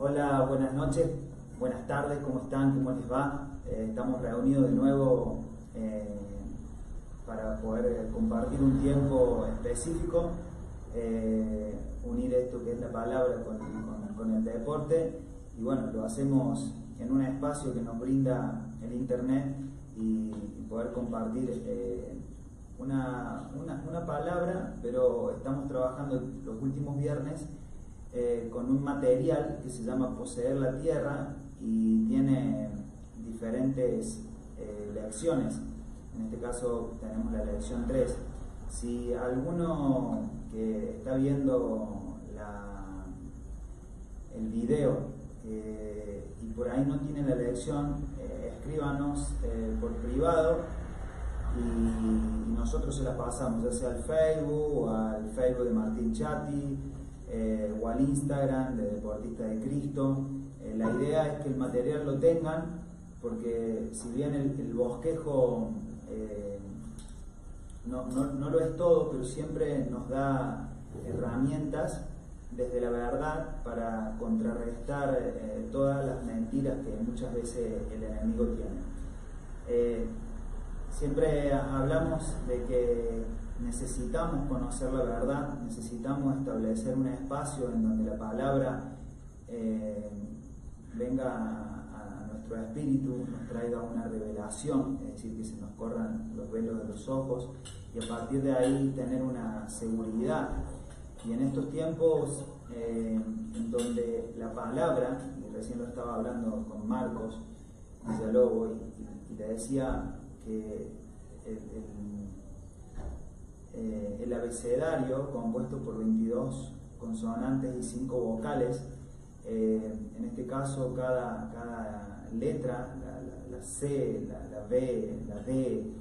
Hola, buenas noches, buenas tardes, ¿cómo están? ¿Cómo les va? Eh, estamos reunidos de nuevo eh, para poder eh, compartir un tiempo específico, unir esto que es la palabra con, el deporte y bueno, lo hacemos en un espacio que nos brinda el internet y, poder compartir una, una palabra, pero estamos trabajando los últimos viernes eh, con un material que se llama Poseer la Tierra y tiene diferentes eh, lecciones. En este caso tenemos la lección 3. Si alguno que está viendo el video eh, y por ahí no tiene la lección, escríbanos por privado y, nosotros se la pasamos, ya sea al Facebook o al Facebook de Martín Chati eh, o al Instagram de Deportista de Cristo. Eh, la idea es que el material lo tengan, porque si bien el, bosquejo eh, no, lo es todo, pero siempre nos da herramientas desde la verdad para contrarrestar todas las mentiras que muchas veces el enemigo tiene. siempre hablamos de que necesitamos conocer la verdad, necesitamos establecer un espacio en donde la palabra eh, venga a, nuestro espíritu, nos traiga una revelación, es decir, que se nos corran los velos de los ojos y a partir de ahí tener una seguridad. Y en estos tiempos eh, en donde la palabra, y recién lo estaba hablando con Marcos Villalobos, y, y, le decía que el eh, el abecedario compuesto por 22 consonantes y 5 vocales. Eh, en este caso, cada, letra, la, C, la, B, la D,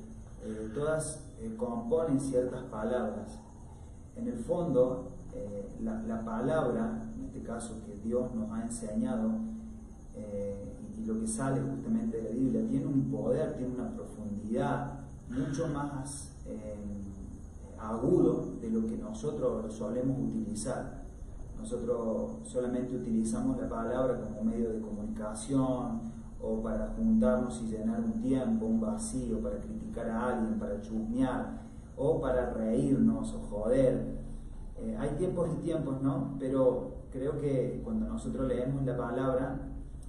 eh, todas componen ciertas palabras. En el fondo, la, palabra, en este caso que Dios nos ha enseñado, y lo que sale justamente de la Biblia, tiene un poder, tiene una profundidad mucho más agudo de lo que nosotros solemos utilizar. Nosotros solamente utilizamos la palabra como medio de comunicación o para juntarnos y llenar un tiempo, un vacío, para criticar a alguien, para chusmear o para reírnos o joder. Eh, hay tiempos y tiempos, ¿no? Pero creo que cuando nosotros leemos la palabra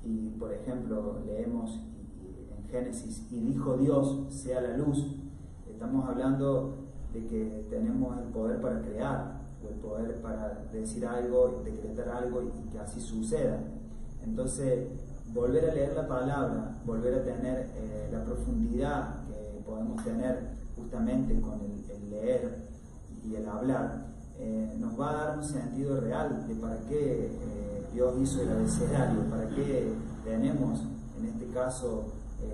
y, por ejemplo, leemos en Génesis, y dijo Dios, sea la luz, estamos hablando de que tenemos el poder para crear, o el poder para decir algo, decretar algo y, que así suceda. Entonces, volver a leer la palabra, volver a tener eh, la profundidad que podemos tener justamente con el, leer y el hablar, eh, nos va a dar un sentido real de para qué eh, Dios hizo el abecedario, para qué tenemos en este caso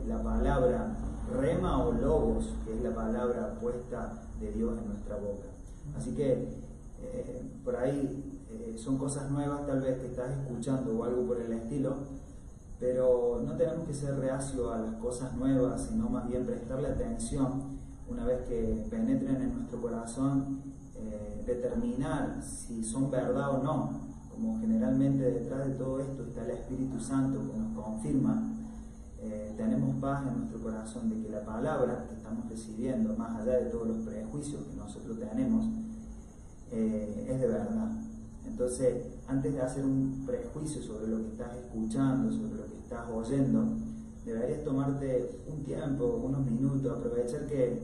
la palabra rema o logos, que es la palabra puesta de Dios en nuestra boca. Así que eh, por ahí eh, son cosas nuevas tal vez que estás escuchando o algo por el estilo, pero no tenemos que ser reacio a las cosas nuevas, sino más bien prestarle atención una vez que penetren en nuestro corazón, eh, determinar si son verdad o no, como generalmente detrás de todo esto está el Espíritu Santo que nos confirma eh, tenemos paz en nuestro corazón de que la palabra que estamos recibiendo, más allá de todos los prejuicios que nosotros tenemos, eh, es de verdad. Entonces, antes de hacer un prejuicio sobre lo que estás escuchando, sobre lo que estás oyendo, deberías tomarte un tiempo, unos minutos, aprovechar que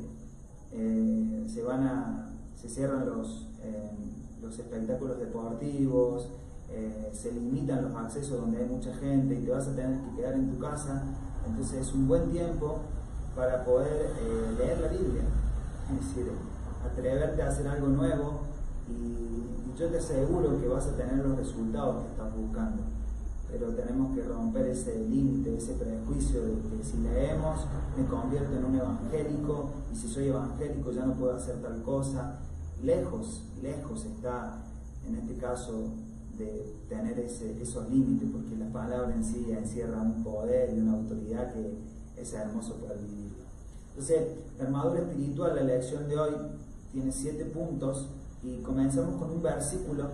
eh, se van a, se cierran los, los espectáculos deportivos, se limitan los accesos donde hay mucha gente y te vas a tener que quedar en tu casa entonces es un buen tiempo para poder eh, leer la Biblia, es decir, atreverte a hacer algo nuevo y, yo te aseguro que vas a tener los resultados que estás buscando. Pero tenemos que romper ese límite, ese prejuicio de que si leemos me convierto en un evangélico y si soy evangélico ya no puedo hacer tal cosa. Lejos, lejos está en este caso de tener ese, esos límites, porque la palabra en sí encierra un poder y una autoridad que es hermoso para vivir. Entonces, la armadura espiritual, la lección de hoy, tiene siete puntos y comenzamos con un versículo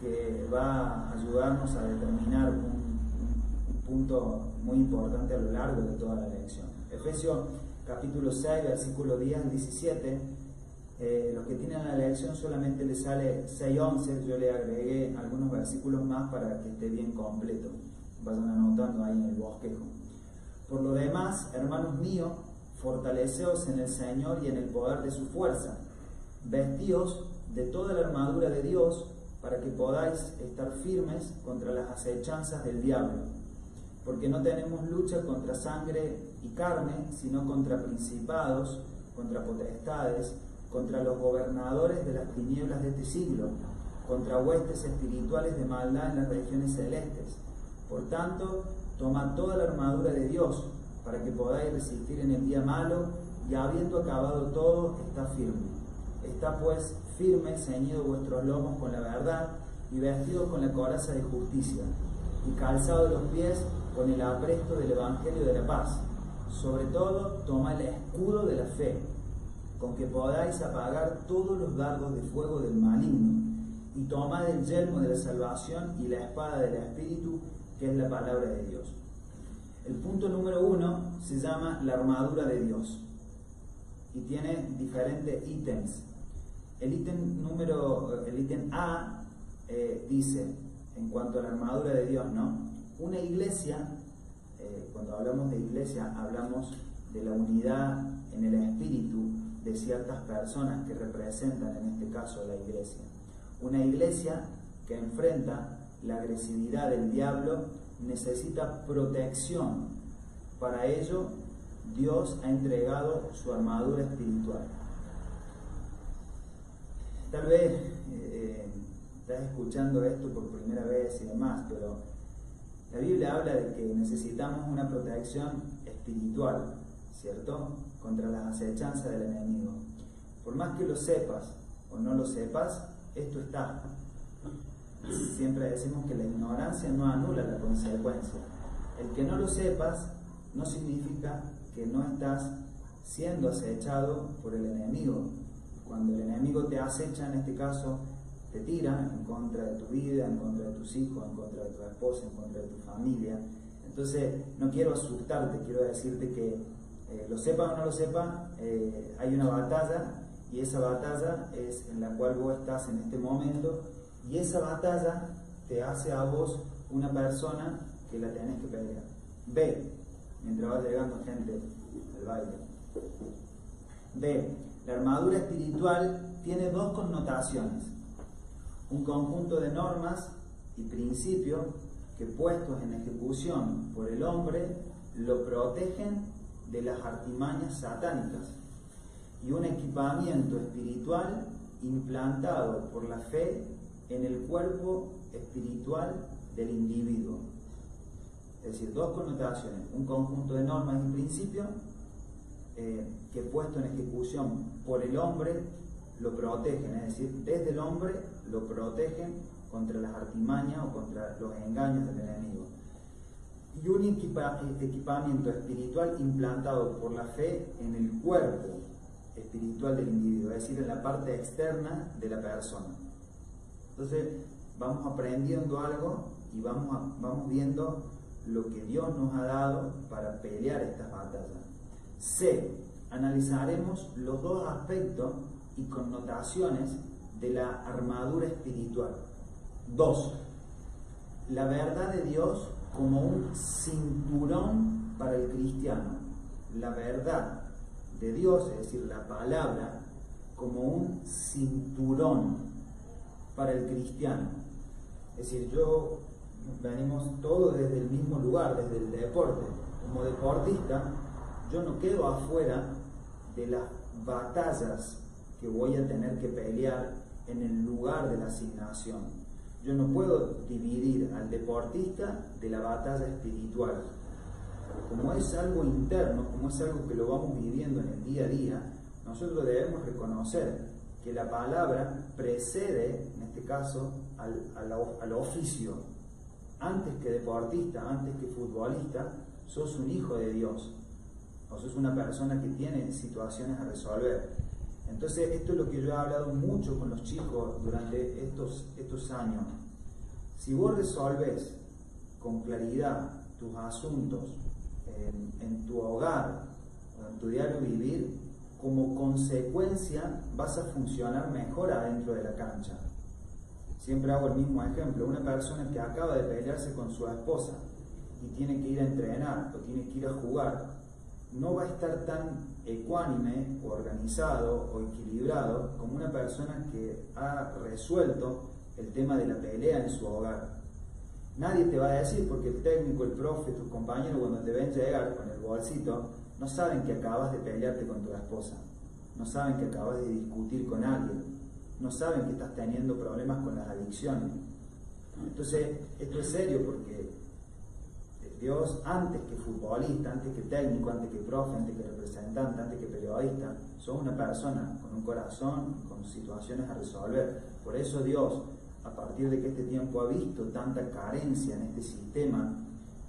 que va a ayudarnos a determinar un punto muy importante a lo largo de toda la lección. Efesios capítulo 6, versículo 10 al 17. Eh, los que tienen la lección solamente les sale 6.11, yo le agregué algunos versículos más para que esté bien completo. Vayan anotando ahí en el bosquejo. Por lo demás, hermanos míos, fortaleceos en el Señor y en el poder de su fuerza. Vestíos de toda la armadura de Dios para que podáis estar firmes contra las acechanzas del diablo. Porque no tenemos lucha contra sangre y carne, sino contra principados, contra potestades, contra los gobernadores de las tinieblas de este siglo, contra huestes espirituales de maldad en las regiones celestes. Por tanto, toma toda la armadura de Dios para que podáis resistir en el día malo y habiendo acabado todo, está firme. Está pues firme, ceñido vuestros lomos con la verdad y vestidos con la coraza de justicia y calzado los pies con el apresto del Evangelio de la paz sobre todo, toma el escudo de la fe, con que podáis apagar todos los dardos de fuego del maligno, y tomad el yelmo de la salvación y la espada del Espíritu, que es la palabra de Dios. El punto número uno se llama la armadura de Dios y tiene diferentes ítems. El ítem número, el ítem A eh, dice, en cuanto a la armadura de Dios, ¿no? Una iglesia eh, cuando hablamos de iglesia, hablamos de la unidad en el espíritu de ciertas personas que representan en este caso la iglesia. Una iglesia que enfrenta la agresividad del diablo necesita protección. Para ello, Dios ha entregado su armadura espiritual. Tal vez eh, estás escuchando esto por primera vez y demás, pero la Biblia habla de que necesitamos una protección espiritual, ¿cierto? Contra las acechanzas del enemigo. Por más que lo sepas o no lo sepas, esto está. Siempre decimos que la ignorancia no anula la consecuencia. El que no lo sepas no significa que no estás siendo acechado por el enemigo. Cuando el enemigo te acecha, en este caso, te tiran en contra de tu vida, en contra de tus hijos, en contra de tu esposa, en contra de tu familia. Entonces, no quiero asustarte, quiero decirte que eh, lo sepa o no lo sepa, eh, hay una batalla y esa batalla es en la cual vos estás en este momento y esa batalla te hace a vos una persona que la tenés que pelear. Ve, mientras va llegando gente al baile. Ve, la armadura espiritual tiene dos connotaciones un conjunto de normas y principios que puestos en ejecución por el hombre lo protegen de las artimañas satánicas y un equipamiento espiritual implantado por la fe en el cuerpo espiritual del individuo. Es decir, dos connotaciones, un conjunto de normas y principios eh, que puesto en ejecución por el hombre lo protegen, es decir, desde el hombre lo protegen contra las artimañas o contra los engaños del enemigo. Y un equipamiento espiritual implantado por la fe en el cuerpo espiritual del individuo, es decir, en la parte externa de la persona. Entonces, vamos aprendiendo algo y vamos, vamos viendo lo que Dios nos ha dado para pelear estas batallas. C. Analizaremos los dos aspectos y connotaciones de la armadura espiritual. Dos, la verdad de Dios como un cinturón para el cristiano. La verdad de Dios, es decir, la palabra, como un cinturón para el cristiano. Es decir, yo venimos todos desde el mismo lugar, desde el deporte. Como deportista, yo no quedo afuera de las batallas que voy a tener que pelear en el lugar de la asignación. Yo no puedo dividir al deportista de la batalla espiritual. Como es algo interno, como es algo que lo vamos viviendo en el día a día, nosotros debemos reconocer que la palabra precede, en este caso, al, al, oficio. Antes que deportista, antes que futbolista, sos un hijo de Dios. O sos una persona que tiene situaciones a resolver. Entonces, esto es lo que yo he hablado mucho con los chicos durante estos, estos años. Si vos resolves con claridad tus asuntos, en, tu hogar, en tu diario vivir, como consecuencia vas a funcionar mejor adentro de la cancha. Siempre hago el mismo ejemplo, una persona que acaba de pelearse con su esposa y tiene que ir a entrenar o tiene que ir a jugar, no va a estar tan ecuánime o organizado o equilibrado como una persona que ha resuelto el tema de la pelea en su hogar. Nadie te va a decir, porque el técnico, el profe, tus compañeros, cuando te ven llegar con el bolsito, no saben que acabas de pelearte con tu esposa, no saben que acabas de discutir con alguien, no saben que estás teniendo problemas con las adicciones. Entonces, esto es serio porque Dios, antes que futbolista, antes que técnico, antes que profe, antes que representante, antes que periodista, son una persona con un corazón, con situaciones a resolver. Por eso Dios a partir de que este tiempo ha visto tanta carencia en este sistema,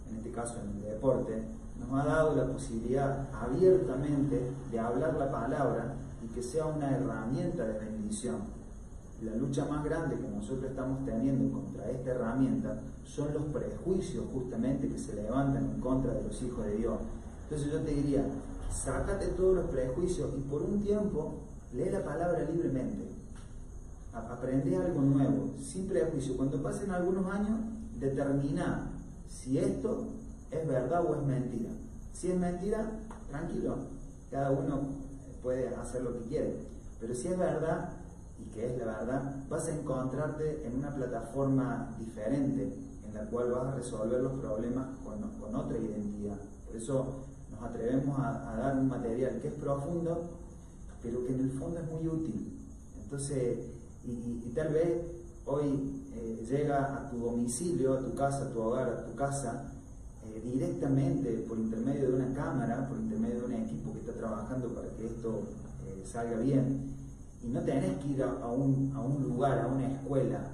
en este caso en el deporte, nos ha dado la posibilidad abiertamente de hablar la palabra y que sea una herramienta de bendición. La lucha más grande que nosotros estamos teniendo contra esta herramienta son los prejuicios justamente que se levantan en contra de los hijos de Dios. Entonces yo te diría, sácate todos los prejuicios y por un tiempo lee la palabra libremente aprende algo nuevo, sin prejuicio. Cuando pasen algunos años, determina si esto es verdad o es mentira. Si es mentira, tranquilo, cada uno puede hacer lo que quiere. Pero si es verdad, que es la verdad, vas a encontrarte en una plataforma diferente en la cual vas a resolver los problemas con, otra identidad. Por eso nos atrevemos a, a dar un material que es profundo, pero que en el fondo es muy útil. Entonces, y, tal vez hoy eh, llega a tu domicilio, a tu casa, a tu hogar, a tu casa, eh, directamente por intermedio de una cámara, por intermedio de un equipo que está trabajando para que esto eh, salga bien. Y no tenés que ir a, un, a un lugar, a una escuela.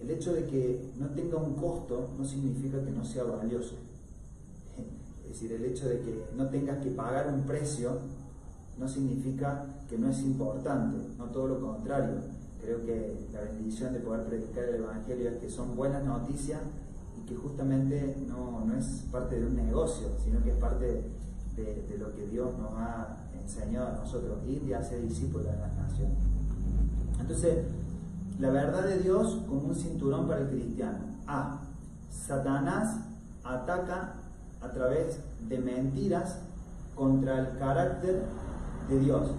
El hecho de que no tenga un costo no significa que no sea valioso. Es decir, el hecho de que no tengas que pagar un precio no significa que no es importante, no todo lo contrario creo que la bendición de poder predicar el Evangelio es que son buenas noticias y que justamente no, es parte de un negocio, sino que es parte de, lo que Dios nos ha enseñado a nosotros, ir y hacer discípulos de las naciones. Entonces, la verdad de Dios como un cinturón para el cristiano. A. Satanás ataca a través de mentiras contra el carácter de Dios.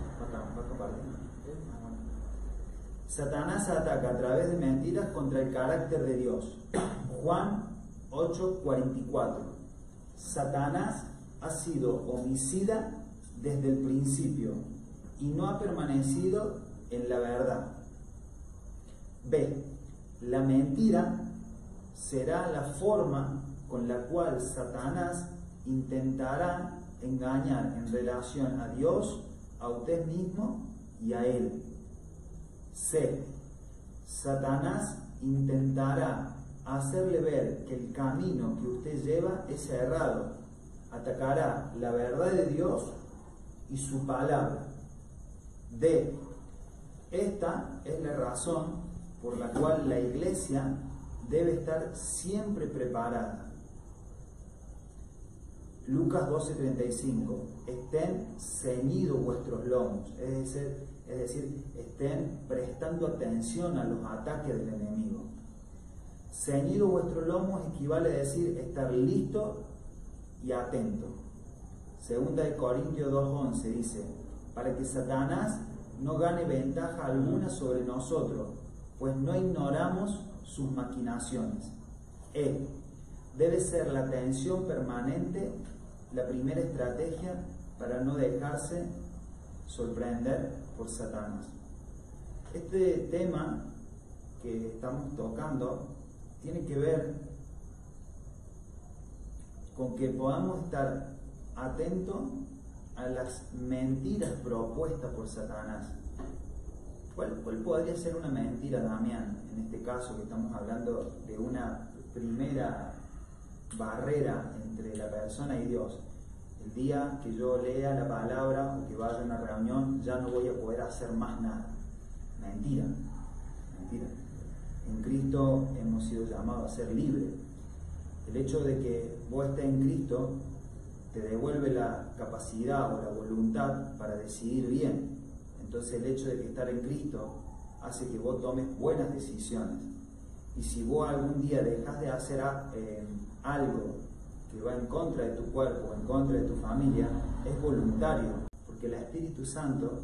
Satanás ataca a través de mentiras contra el carácter de Dios. Juan 8:44. Satanás ha sido homicida desde el principio y no ha permanecido en la verdad. B. La mentira será la forma con la cual Satanás intentará engañar en relación a Dios, a usted mismo y a Él. C. Satanás intentará hacerle ver que el camino que usted lleva es errado. Atacará la verdad de Dios y su palabra. D. Esta es la razón por la cual la iglesia debe estar siempre preparada. Lucas 12:35. Estén ceñidos vuestros lomos. Es decir, es decir, estén prestando atención a los ataques del enemigo. Ceñido vuestro lomo equivale a decir estar listo y atento. Segunda de Corintios 2.11 dice, para que Satanás no gane ventaja alguna sobre nosotros, pues no ignoramos sus maquinaciones. Él debe ser la atención permanente la primera estrategia para no dejarse sorprender por Satanás. Este tema que estamos tocando tiene que ver con que podamos estar atentos a las mentiras propuestas por Satanás. ¿Cuál, ¿Cuál, podría ser una mentira, Damián, en este caso que estamos hablando de una primera barrera entre la persona y Dios? el día que yo lea la palabra o que vaya a una reunión, ya no voy a poder hacer más nada. Mentira, mentira. En Cristo hemos sido llamados a ser libres. El hecho de que vos estés en Cristo te devuelve la capacidad o la voluntad para decidir bien. Entonces el hecho de que estar en Cristo hace que vos tomes buenas decisiones. Y si vos algún día dejas de hacer eh, algo que va en contra de tu cuerpo, en contra de tu familia, es voluntario, porque el Espíritu Santo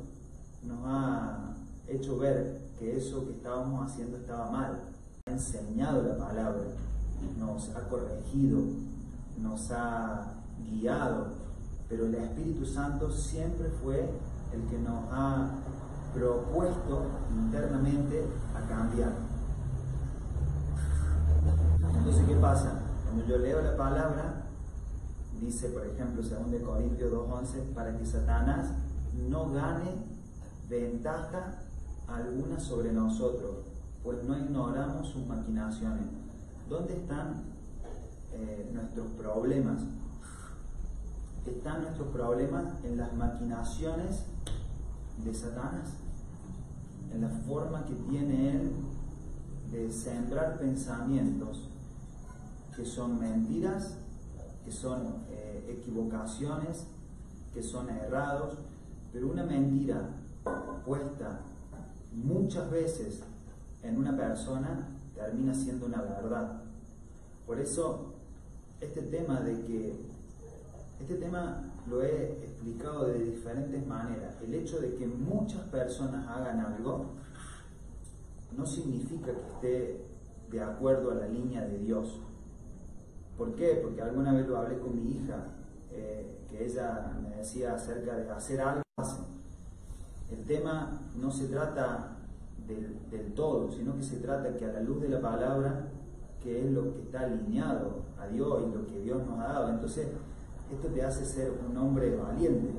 nos ha hecho ver que eso que estábamos haciendo estaba mal, ha enseñado la palabra, nos ha corregido, nos ha guiado, pero el Espíritu Santo siempre fue el que nos ha propuesto internamente a cambiar. Entonces, ¿qué pasa? Cuando yo leo la palabra, dice, por ejemplo, 2 Corintios 2.11, para que Satanás no gane ventaja alguna sobre nosotros, pues no ignoramos sus maquinaciones. ¿Dónde están eh, nuestros problemas? están nuestros problemas en las maquinaciones de Satanás, en la forma que tiene él de sembrar pensamientos que son mentiras, que son eh, equivocaciones, que son errados, pero una mentira puesta muchas veces en una persona termina siendo una verdad. Por eso, este tema de que este tema lo he explicado de diferentes maneras. El hecho de que muchas personas hagan algo no significa que esté de acuerdo a la línea de Dios. ¿Por qué? Porque alguna vez lo hablé con mi hija, eh, que ella me decía acerca de hacer algo. El tema no se trata del, del todo, sino que se trata que a la luz de la palabra, que es lo que está alineado a Dios y lo que Dios nos ha dado. Entonces, esto te hace ser un hombre valiente.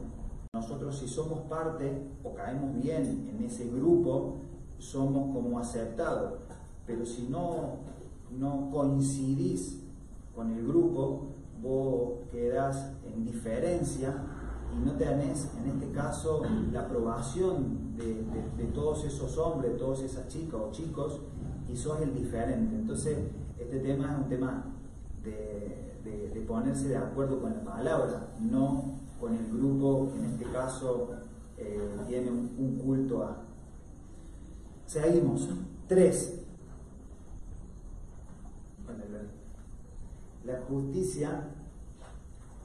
Nosotros si somos parte o caemos bien en ese grupo, somos como aceptados. Pero si no, no coincidís con el grupo, vos quedás en diferencia y no tenés, en este caso, la aprobación de, de, todos esos hombres, todas esas chicas o chicos, y sos el diferente. Entonces, este tema es un tema de, ponerse de acuerdo con la palabra, no con el grupo que en este caso eh, tiene un, culto a. Seguimos. Tres. La justicia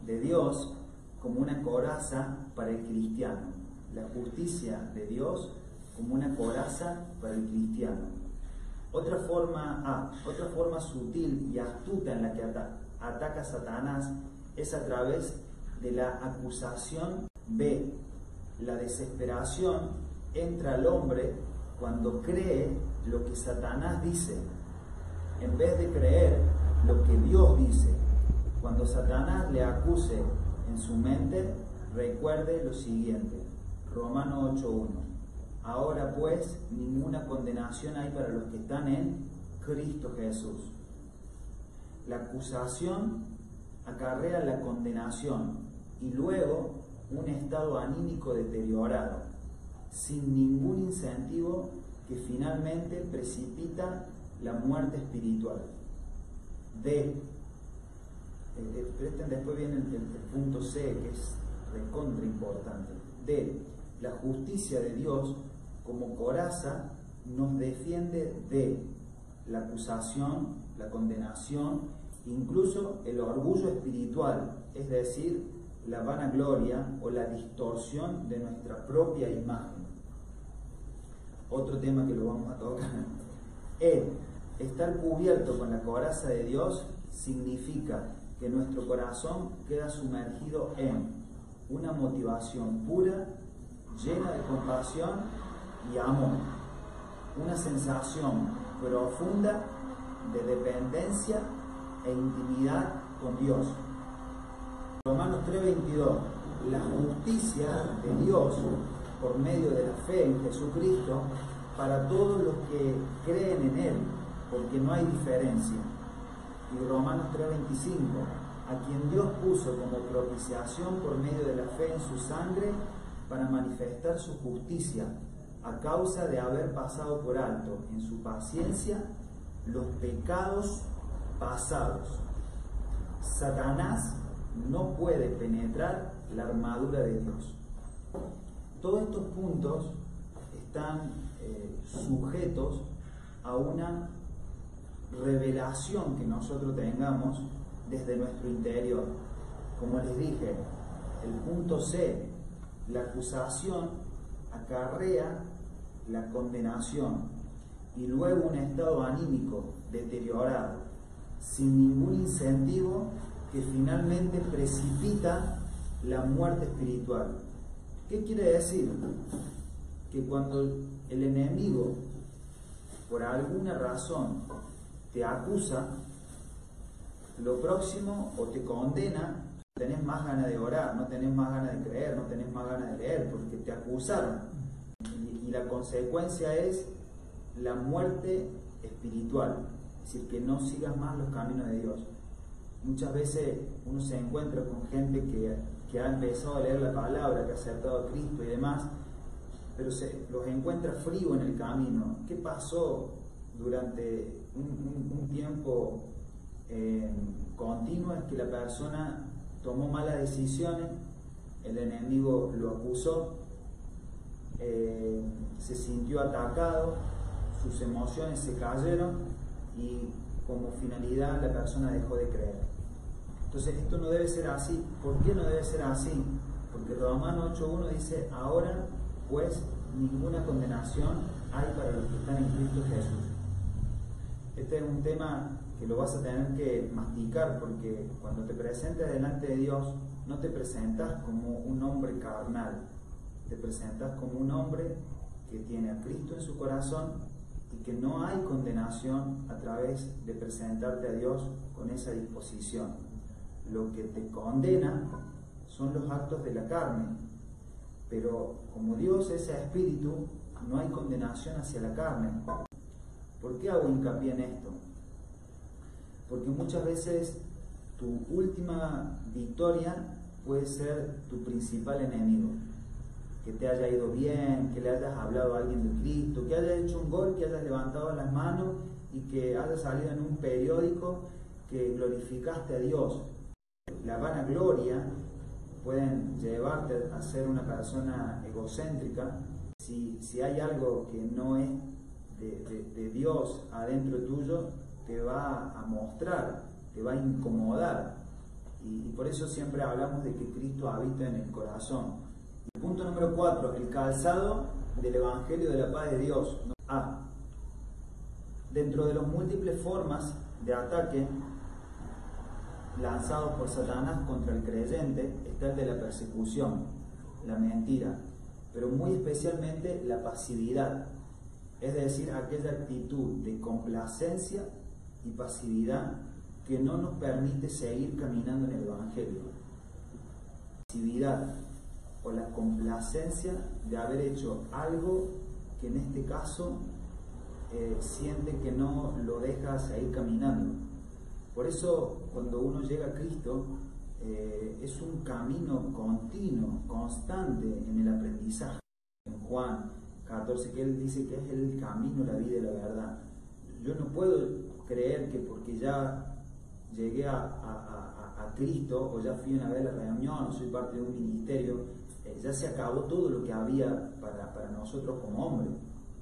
de Dios como una coraza para el cristiano. La justicia de Dios como una coraza para el cristiano. Otra forma, ah, otra forma sutil y astuta en la que ataca a Satanás es a través de la acusación. B. La desesperación entra al hombre cuando cree lo que Satanás dice, en vez de creer lo que Dios dice. Cuando Satanás le acuse en su mente, recuerde lo siguiente. Romano 8.1. Ahora pues, ninguna condenación hay para los que están en Cristo Jesús la acusación acarrea la condenación y luego un estado anímico deteriorado, sin ningún incentivo que finalmente precipita la muerte espiritual. D. Eh, eh, después viene el, punto C, que es recontra importante. D. La justicia de Dios como coraza nos defiende de la acusación, la condenación incluso el orgullo espiritual, es decir, la vanagloria o la distorsión de nuestra propia imagen. Otro tema que lo vamos a tocar. E, estar cubierto con la coraza de Dios significa que nuestro corazón queda sumergido en una motivación pura, llena de compasión y amor, una sensación profunda de dependencia e intimidad con Dios. Romanos 3:22, la justicia de Dios por medio de la fe en Jesucristo para todos los que creen en Él, porque no hay diferencia. Y Romanos 3:25, a quien Dios puso como propiciación por medio de la fe en su sangre para manifestar su justicia, a causa de haber pasado por alto en su paciencia los pecados pasados. Satanás no puede penetrar la armadura de Dios. Todos estos puntos están eh, sujetos a una revelación que nosotros tengamos desde nuestro interior. Como les dije, el punto C, la acusación acarrea la condenación y luego un estado anímico deteriorado, sin ningún incentivo que finalmente precipita la muerte espiritual. ¿Qué quiere decir? Que cuando el enemigo, por alguna razón, te acusa, lo próximo o te condena, tenés más ganas de orar, no tenés más ganas de creer, no tenés más ganas de leer, porque te acusaron. Y, la consecuencia es la muerte espiritual, es decir, que no sigas más los caminos de Dios. Muchas veces uno se encuentra con gente que, que ha empezado a leer la palabra, que ha aceptado a Cristo y demás, pero se los encuentra frío en el camino. ¿Qué pasó durante un, tiempo eh, continuo? Es que la persona tomó malas decisiones, el enemigo lo acusó, eh, se sintió atacado, sus emociones se cayeron y como finalidad la persona dejó de creer. Entonces esto no debe ser así. ¿Por qué no debe ser así? Porque Romano 8.1 dice, ahora pues ninguna condenación hay para los que están en Cristo Jesús. Este es un tema que lo vas a tener que masticar porque cuando te presentes delante de Dios no te presentas como un hombre carnal, te presentas como un hombre que tiene a Cristo en su corazón y que no hay condenación a través de presentarte a Dios con esa disposición. Lo que te condena son los actos de la carne, pero como Dios es espíritu, no hay condenación hacia la carne. ¿Por qué hago hincapié en esto? Porque muchas veces tu última victoria puede ser tu principal enemigo que te haya ido bien, que le hayas hablado a alguien de Cristo, que haya hecho un gol, que hayas levantado las manos y que haya salido en un periódico que glorificaste a Dios. La vanagloria pueden llevarte a ser una persona egocéntrica. Si, si hay algo que no es de, Dios adentro tuyo, te va a mostrar, te va a incomodar. y por eso siempre hablamos de que Cristo habita en el corazón Punto número 4. El calzado del Evangelio de la paz de Dios. Dentro de las múltiples formas de ataque lanzados por Satanás contra el creyente está el de la persecución, la mentira, pero muy especialmente la pasividad, es decir, aquella actitud de complacencia y pasividad que no nos permite seguir caminando en el Evangelio. Pasividad, o la complacencia de haber hecho algo que en este caso eh, siente que no lo deja seguir caminando. Por eso cuando uno llega a Cristo eh, es un camino continuo, constante en el aprendizaje. En Juan 14 que él dice que es el camino, la vida y la verdad. Yo no puedo creer que porque ya llegué a, a Cristo o ya fui a ver la reunión o soy parte de un ministerio, eh, ya se acabó todo lo que había para, para nosotros como hombres.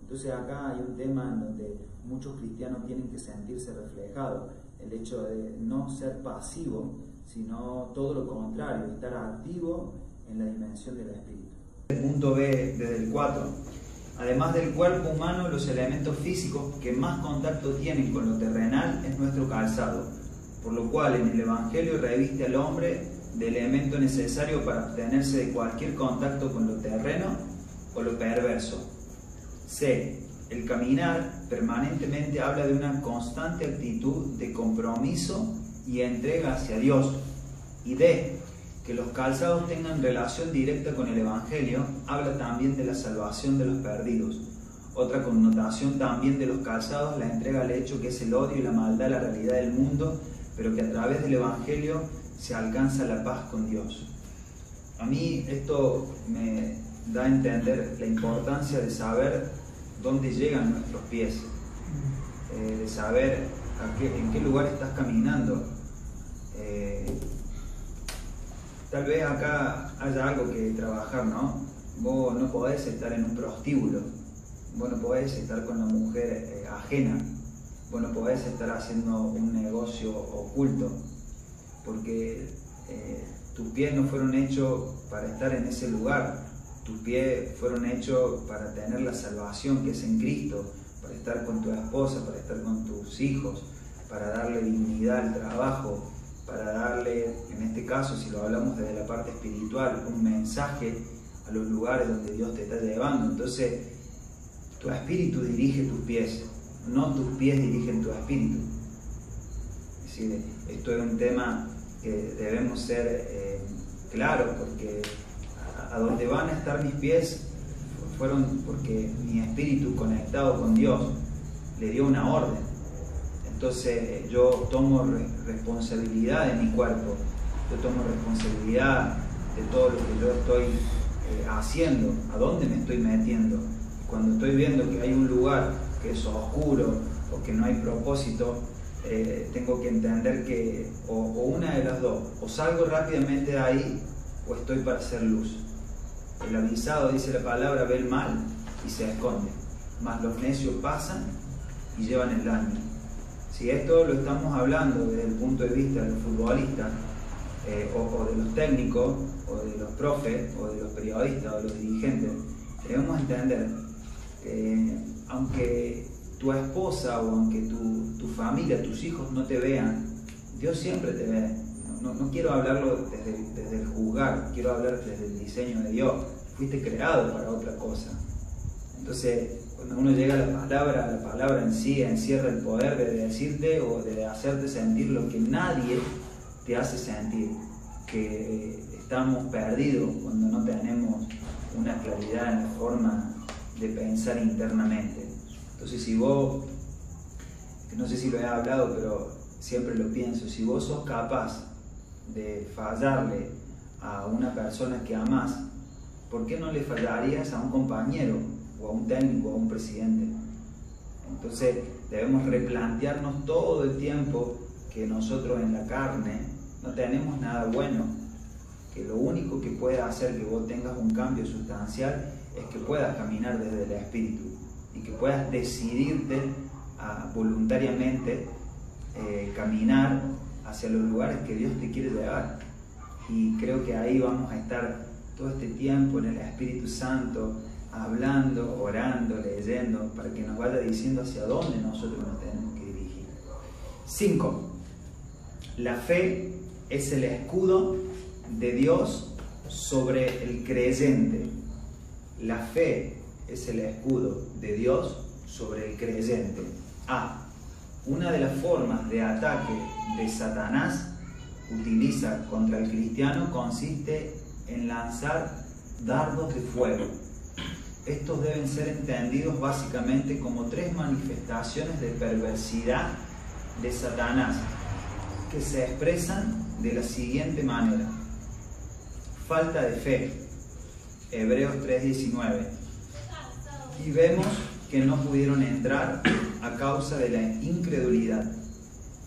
Entonces acá hay un tema en donde muchos cristianos tienen que sentirse reflejados, el hecho de no ser pasivo, sino todo lo contrario, estar activo en la dimensión del espíritu. El punto B desde el 4. Además del cuerpo humano, los elementos físicos que más contacto tienen con lo terrenal es nuestro calzado, por lo cual en el Evangelio reviste al hombre de elemento necesario para abstenerse de cualquier contacto con lo terreno o lo perverso. C. El caminar permanentemente habla de una constante actitud de compromiso y entrega hacia Dios. Y D. Que los calzados tengan relación directa con el Evangelio habla también de la salvación de los perdidos. Otra connotación también de los calzados la entrega al hecho que es el odio y la maldad la realidad del mundo, pero que a través del Evangelio se alcanza la paz con Dios. A mí esto me da a entender la importancia de saber dónde llegan nuestros pies, eh, de saber en qué lugar estás caminando. eh, tal vez acá haya algo que trabajar, ¿no? Vos no podés estar en un prostíbulo, vos no podés estar con la mujer eh, ajena, vos no podés estar haciendo un negocio oculto, porque eh, tus pies no fueron hechos para estar en ese lugar, tus pies fueron hechos para tener la salvación que es en Cristo, para estar con tu esposa, para estar con tus hijos, para darle dignidad al trabajo, para darle, en este caso, si lo hablamos desde la parte espiritual, un mensaje a los lugares donde Dios te está llevando. Entonces, tu espíritu dirige tus pies, no tus pies dirigen tu espíritu. Es decir, esto es un tema que debemos ser eh, claros, porque a, donde van a estar mis pies fueron porque mi espíritu conectado con Dios le dio una orden entonces yo tomo responsabilidad de mi cuerpo, yo tomo responsabilidad de todo lo que yo estoy eh, haciendo, a dónde me estoy metiendo. Cuando estoy viendo que hay un lugar que es oscuro o que no hay propósito, eh, tengo que entender que o, una de las dos, o salgo rápidamente de ahí o estoy para hacer luz. El avisado, dice la palabra, ve el mal y se esconde, mas los necios pasan y llevan el daño. Si esto lo estamos hablando desde el punto de vista de los futbolistas, eh, o, de los técnicos, o de los profes, o de los periodistas, o de los dirigentes, debemos entender que aunque tu esposa o aunque tu, familia, tus hijos no te vean, Dios siempre te ve. No, quiero hablarlo desde, desde el juzgar, quiero hablar desde el diseño de Dios. Fuiste creado para otra cosa. Entonces, cuando uno llega a la palabra, la palabra en sí encierra el poder de decirte o de hacerte sentir lo que nadie te hace sentir, que estamos perdidos cuando no tenemos una claridad en la forma de pensar internamente. Entonces si vos, no sé si lo he hablado, pero siempre lo pienso, si vos sos capaz de fallarle a una persona que amás, ¿por qué no le fallarías a un compañero o a un técnico, o a un presidente. Entonces debemos replantearnos todo el tiempo que nosotros en la carne no tenemos nada bueno, que lo único que puede hacer que vos tengas un cambio sustancial es que puedas caminar desde el espíritu y que puedas decidirte a voluntariamente eh, caminar hacia los lugares que Dios te quiere llevar. Y creo que ahí vamos a estar todo este tiempo en el Espíritu Santo, hablando, orando, leyendo, para que nos vaya diciendo hacia dónde nosotros nos tenemos que dirigir. 5. La fe es el escudo de Dios sobre el creyente. La fe es el escudo de Dios sobre el creyente. A. Una de las formas de ataque de Satanás utiliza contra el cristiano consiste en lanzar dardos de fuego estos deben ser entendidos básicamente como tres manifestaciones de perversidad de Satanás, que se expresan de la siguiente manera. Falta de fe, Hebreos 3:19. Y vemos que no pudieron entrar a causa de la incredulidad,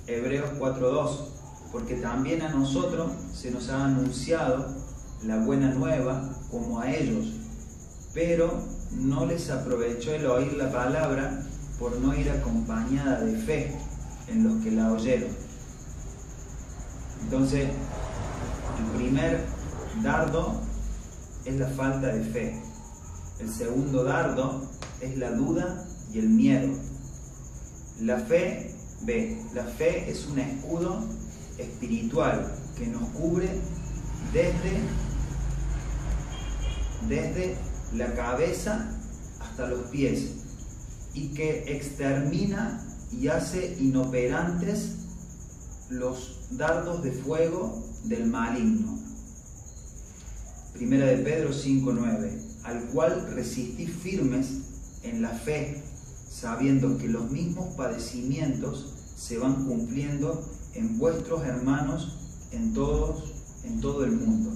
Hebreos 4:2, porque también a nosotros se nos ha anunciado la buena nueva como a ellos pero no les aprovechó el oír la palabra por no ir acompañada de fe en los que la oyeron. Entonces, el primer dardo es la falta de fe. El segundo dardo es la duda y el miedo. La fe, ve, la fe es un escudo espiritual que nos cubre desde, desde la cabeza hasta los pies y que extermina y hace inoperantes los dardos de fuego del maligno. Primera de Pedro 5:9, al cual resistís firmes en la fe, sabiendo que los mismos padecimientos se van cumpliendo en vuestros hermanos en todos en todo el mundo.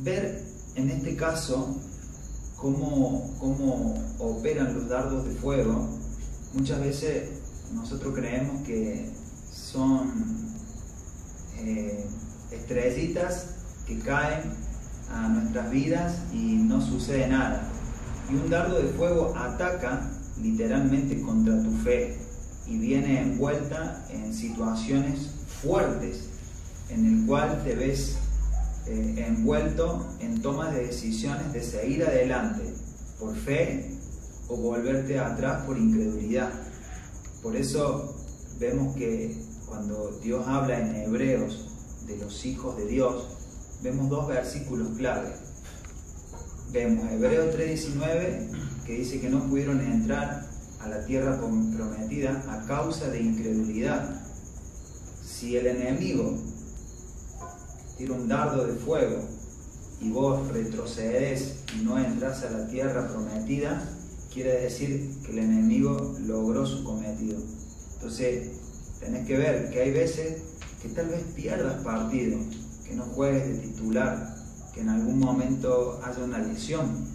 Ver en este caso cómo, cómo operan los dardos de fuego, muchas veces nosotros creemos que son eh, estrellitas que caen a nuestras vidas y no sucede nada. Y un dardo de fuego ataca literalmente contra tu fe y viene envuelta en situaciones fuertes en el cual te ves eh, envuelto en tomas de decisiones de seguir adelante por fe o volverte atrás por incredulidad. Por eso vemos que cuando Dios habla en Hebreos de los hijos de Dios, vemos dos versículos clave. Vemos Hebreos 3:19 que dice que no pudieron entrar a la tierra prometida a causa de incredulidad. Si el enemigo tira un dardo de fuego y vos retrocedes y no entras a la tierra prometida, quiere decir que el enemigo logró su cometido. Entonces, tenés que ver que hay veces que tal vez pierdas partido, que no juegues de titular, que en algún momento haya una lesión,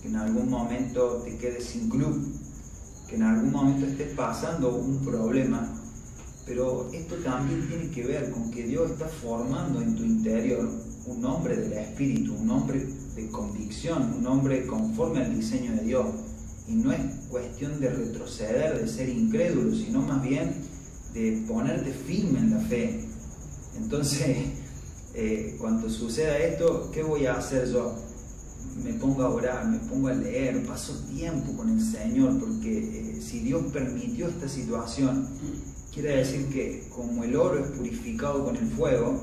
que en algún momento te quedes sin club, que en algún momento estés pasando un problema pero esto también tiene que ver con que Dios está formando en tu interior un hombre del Espíritu, un hombre de convicción, un hombre conforme al diseño de Dios. Y no es cuestión de retroceder, de ser incrédulo, sino más bien de ponerte firme en la fe. Entonces, eh, cuando suceda esto, ¿qué voy a hacer yo? Me pongo a orar, me pongo a leer, paso tiempo con el Señor, porque eh, si Dios permitió esta situación, Quiere decir que como el oro es purificado con el fuego,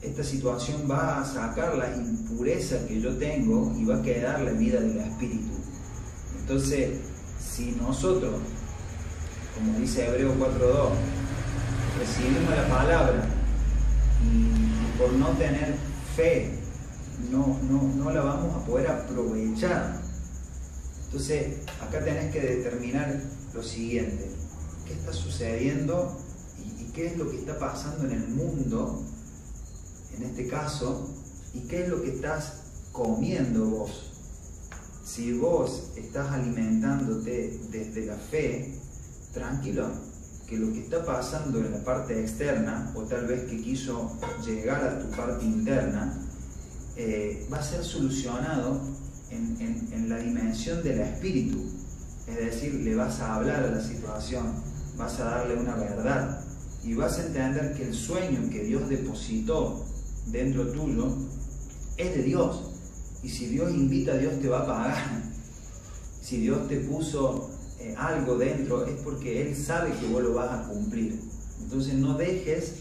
esta situación va a sacar la impureza que yo tengo y va a quedar la vida del espíritu. Entonces, si nosotros, como dice Hebreo 4.2, recibimos la palabra y por no tener fe no, no, no la vamos a poder aprovechar. Entonces, acá tenés que determinar lo siguiente qué está sucediendo y, qué es lo que está pasando en el mundo, en este caso, y qué es lo que estás comiendo vos. Si vos estás alimentándote desde la fe, tranquilo, que lo que está pasando en la parte externa, o tal vez que quiso llegar a tu parte interna, eh, va a ser solucionado en, en la dimensión del espíritu. Es decir, le vas a hablar a la situación, vas a darle una verdad y vas a entender que el sueño que Dios depositó dentro tuyo es de Dios. Y si Dios invita, Dios te va a pagar. Si Dios te puso eh, algo dentro, es porque Él sabe que vos lo vas a cumplir. Entonces no dejes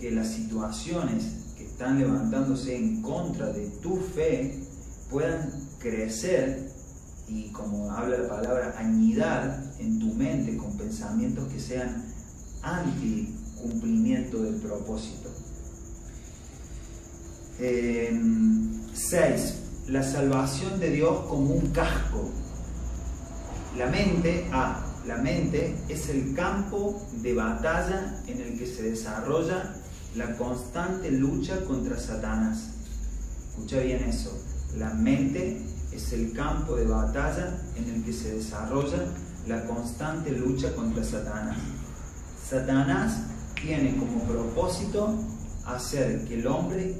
que las situaciones que están levantándose en contra de tu fe puedan crecer y como habla la palabra, añidar en tu mente con pensamientos que sean anti cumplimiento del propósito. 6. Eh, la salvación de Dios como un casco. La mente, ah, la mente es el campo de batalla en el que se desarrolla la constante lucha contra Satanás. Escucha bien eso. La mente es el campo de batalla en el que se desarrolla la constante lucha contra Satanás. Satanás tiene como propósito hacer que el hombre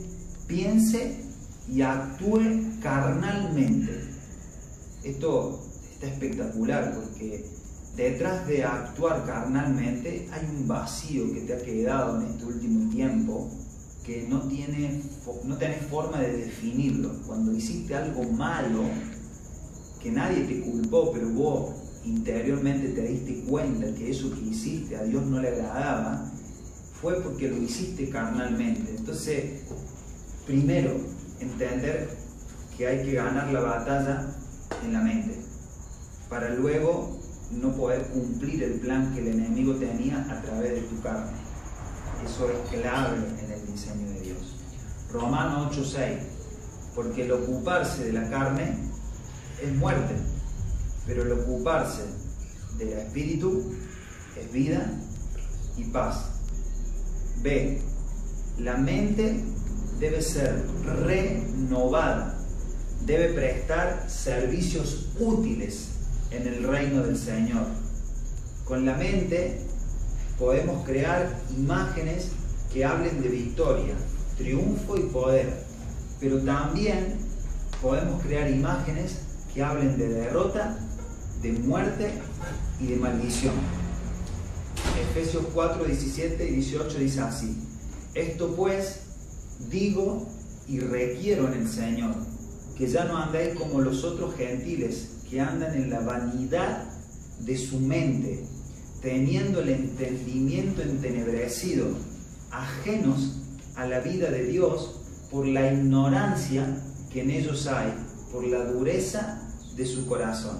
piense y actúe carnalmente. Esto está espectacular porque detrás de actuar carnalmente hay un vacío que te ha quedado en este último tiempo que no, tiene, no tenés forma de definirlo. Cuando hiciste algo malo, que nadie te culpó, pero vos interiormente te diste cuenta que eso que hiciste a Dios no le agradaba, fue porque lo hiciste carnalmente. Entonces, primero, entender que hay que ganar la batalla en la mente, para luego no poder cumplir el plan que el enemigo tenía a través de tu carne. Eso es clave en el diseño de Dios. Romano 8:6, porque el ocuparse de la carne es muerte, pero el ocuparse del espíritu es vida y paz. B. La mente debe ser renovada, debe prestar servicios útiles en el reino del Señor. Con la mente podemos crear imágenes que hablen de victoria, triunfo y poder. Pero también podemos crear imágenes que hablen de derrota, de muerte y de maldición. Efesios 4, 17 y 18 dice así, esto pues digo y requiero en el Señor, que ya no andéis como los otros gentiles que andan en la vanidad de su mente, teniendo el entendimiento entenebrecido, ajenos a la vida de Dios por la ignorancia que en ellos hay, por la dureza de su corazón.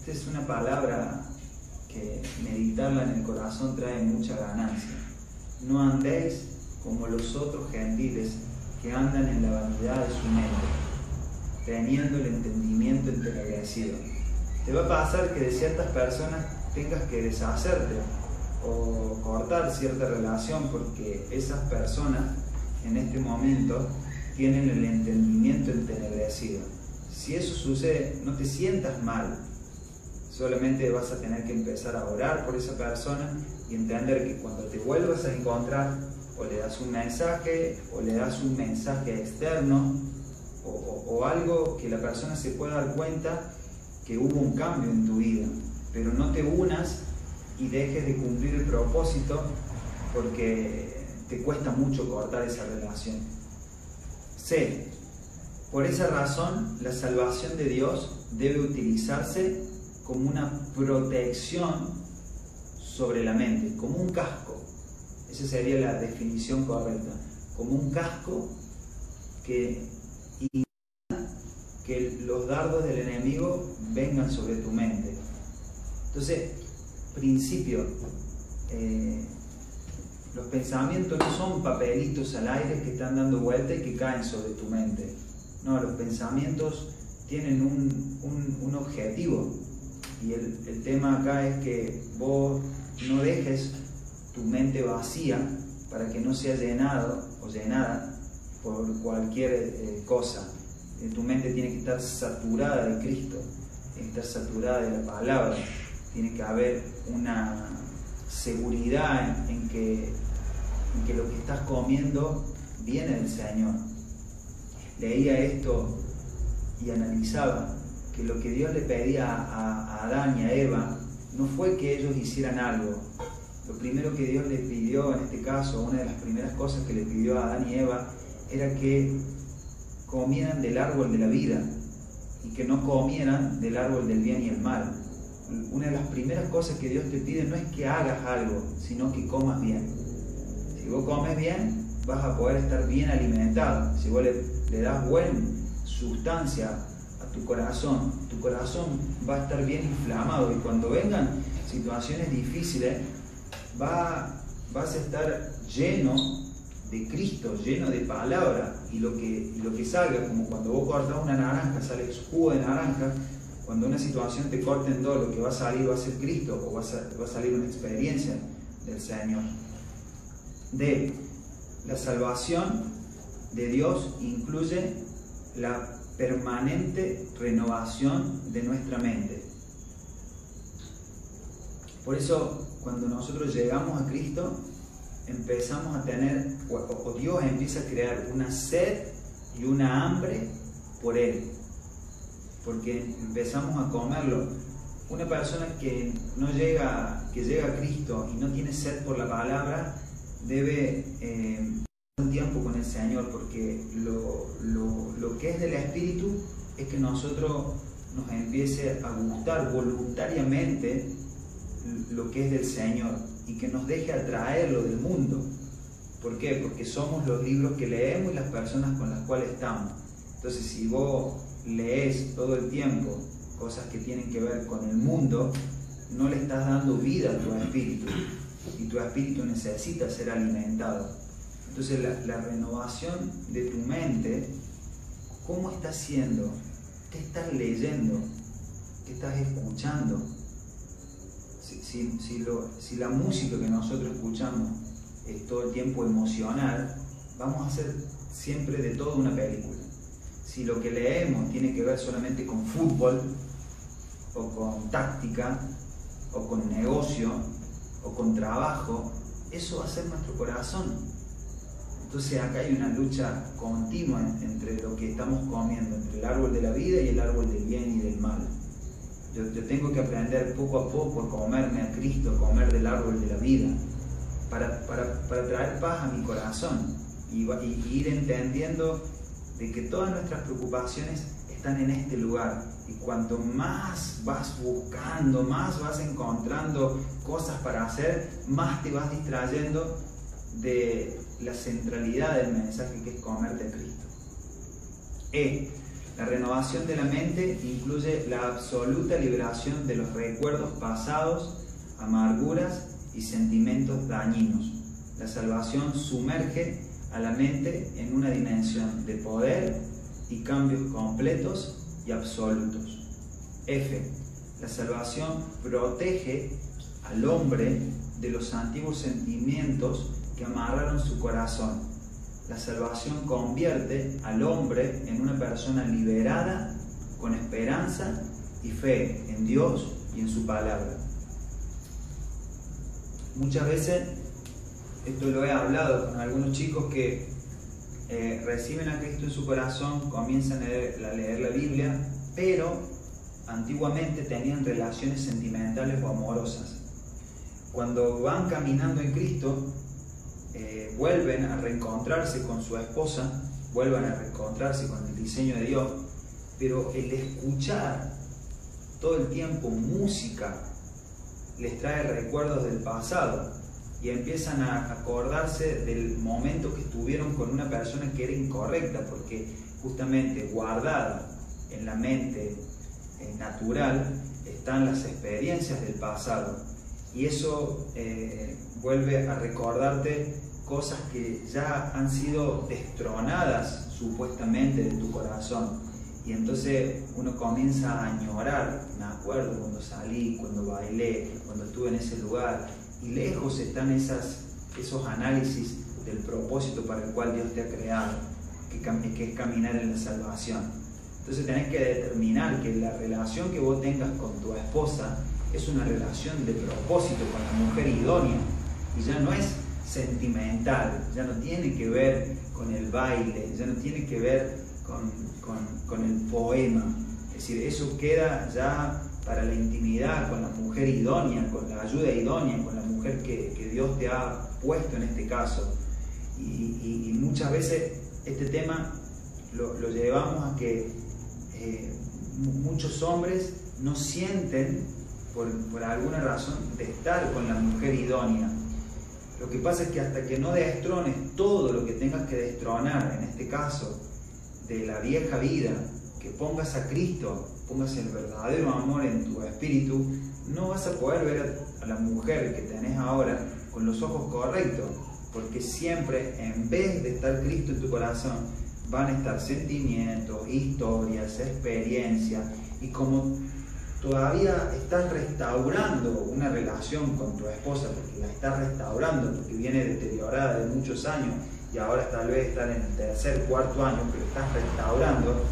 Esta es una palabra que meditarla en el corazón trae mucha ganancia. No andéis como los otros gentiles que andan en la vanidad de su mente, teniendo el entendimiento entenebrecido. Te va a pasar que de ciertas personas tengas que deshacerte o cortar cierta relación porque esas personas en este momento tienen el entendimiento entenebrecido. Si eso sucede, no te sientas mal, solamente vas a tener que empezar a orar por esa persona y entender que cuando te vuelvas a encontrar, o le das un mensaje, o le das un mensaje externo, o, algo que la persona se pueda dar cuenta que hubo un cambio en tu vida, pero no te unas y dejes de cumplir el propósito porque te cuesta mucho cortar esa relación. C. Por esa razón, la salvación de Dios debe utilizarse como una protección sobre la mente, como un casco. Esa sería la definición correcta. Como un casco que que los dardos del enemigo vengan sobre tu mente. Entonces, principio, eh, los pensamientos no son papelitos al aire que están dando vuelta y que caen sobre tu mente. No, los pensamientos tienen un, objetivo. Y el, el, tema acá es que vos no dejes tu mente vacía para que no sea llenado o llenada por cualquier eh, cosa. Tu mente tiene que estar saturada de Cristo, tiene que estar saturada de la palabra tiene que haber una seguridad en, que, lo que estás comiendo viene del Señor. Leía esto y analizaba que lo que Dios le pedía a, Adán y a Eva no fue que ellos hicieran algo. Lo primero que Dios le pidió, en este caso, una de las primeras cosas que le pidió a Adán y Eva, era que comieran del árbol de la vida y que no comieran del árbol del bien y el mal una de las primeras cosas que Dios te pide no es que hagas algo, sino que comas bien. Si vos comes bien, vas a poder estar bien alimentado. Si vos le, das buena sustancia a tu corazón, tu corazón va a estar bien inflamado y cuando vengan situaciones difíciles, va, vas a estar lleno de Cristo, lleno de palabra y lo que, lo que salga, como cuando vos cortas una naranja, sale jugo de naranja, cuando una situación te corte en dos, lo que va a salir va a ser Cristo o va a, salir una experiencia del Señor. D. La salvación de Dios incluye la permanente renovación de nuestra mente. Por eso, cuando nosotros llegamos a Cristo, empezamos a tener, o Dios empieza a crear una sed y una hambre por Él porque empezamos a comerlo. Una persona que no llega, que llega a Cristo y no tiene sed por la palabra, debe eh, un tiempo con el Señor, porque lo, lo que es del Espíritu es que nosotros nos empiece a gustar voluntariamente lo que es del Señor y que nos deje atraerlo del mundo. ¿Por qué? Porque somos los libros que leemos y las personas con las cuales estamos. Entonces, si vos lees todo el tiempo cosas que tienen que ver con el mundo, no le estás dando vida a tu espíritu y tu espíritu necesita ser alimentado. Entonces la, renovación de tu mente, ¿cómo estás siendo? ¿Qué estás leyendo? ¿Qué estás escuchando? Si, si la música que nosotros escuchamos es todo el tiempo emocional, vamos a hacer siempre de todo una película si lo que leemos tiene que ver solamente con fútbol, o con táctica, o con negocio, o con trabajo, eso va a ser nuestro corazón. Entonces acá hay una lucha continua entre lo que estamos comiendo, entre el árbol de la vida y el árbol del bien y del mal. Yo, tengo que aprender poco a poco a comerme a Cristo, a comer del árbol de la vida, para, traer paz a mi corazón y, y ir entendiendo de que todas nuestras preocupaciones están en este lugar. Y cuanto más vas buscando, más vas encontrando cosas para hacer, más te vas distrayendo de la centralidad del mensaje que es comerte a Cristo. E. La renovación de la mente incluye la absoluta liberación de los recuerdos pasados, amarguras y sentimientos dañinos. La salvación sumerge a la mente en una dimensión de poder y cambios completos y absolutos. F. La salvación protege al hombre de los antiguos sentimientos que amarraron su corazón. La salvación convierte al hombre en una persona liberada, con esperanza y fe en Dios y en su palabra. Muchas veces, esto lo he hablado con algunos chicos que eh, reciben a Cristo en su corazón, comienzan a leer, la Biblia, pero antiguamente tenían relaciones sentimentales o amorosas. Cuando van caminando en Cristo, eh, vuelven a reencontrarse con su esposa, vuelven a reencontrarse con el diseño de Dios, pero el escuchar todo el tiempo música les trae recuerdos del pasado y empiezan a acordarse del momento que estuvieron con una persona que era incorrecta, porque justamente guardada en la mente eh, natural están las experiencias del pasado. Y eso eh, vuelve a recordarte cosas que ya han sido destronadas supuestamente de tu corazón. Y entonces uno comienza a añorar, me acuerdo cuando salí, cuando bailé, cuando estuve en ese lugar, y lejos están esas, esos análisis del propósito para el cual Dios te ha creado, que, que es caminar en la salvación. Entonces tenés que determinar que la relación que vos tengas con tu esposa es una relación de propósito con la mujer idónea y ya no es sentimental, ya no tiene que ver con el baile, ya no tiene que ver con, con el poema. Es decir, eso queda ya para la intimidad, con la mujer idónea, con la ayuda idónea, con la mujer que, Dios te ha puesto en este caso. Y, muchas veces este tema lo, llevamos a que eh, muchos hombres no sienten, por, por alguna razón, de estar con la mujer idónea. Lo que pasa es que hasta que no destrones todo lo que tengas que destronar, en este caso, de la vieja vida, que pongas a Cristo pongas el verdadero amor en tu espíritu, no vas a poder ver a la mujer que tenés ahora con los ojos correctos, porque siempre en vez de estar Cristo en tu corazón, van a estar sentimientos, historias, experiencias, y como todavía estás restaurando una relación con tu esposa, porque la estás restaurando, porque viene deteriorada de muchos años, y ahora tal vez están en el tercer, cuarto año, pero estás restaurando,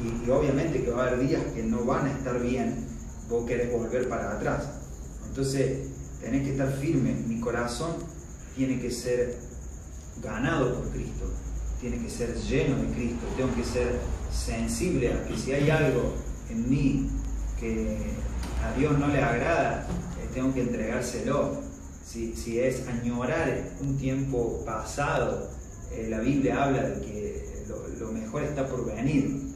y, obviamente que va a haber días que no van a estar bien, vos querés volver para atrás. Entonces, tenés que estar firme. Mi corazón tiene que ser ganado por Cristo, tiene que ser lleno de Cristo, tengo que ser sensible a que si hay algo en mí que a Dios no le agrada, eh, tengo que entregárselo. Si, si, es añorar un tiempo pasado, eh, la Biblia habla de que lo mejor está por venir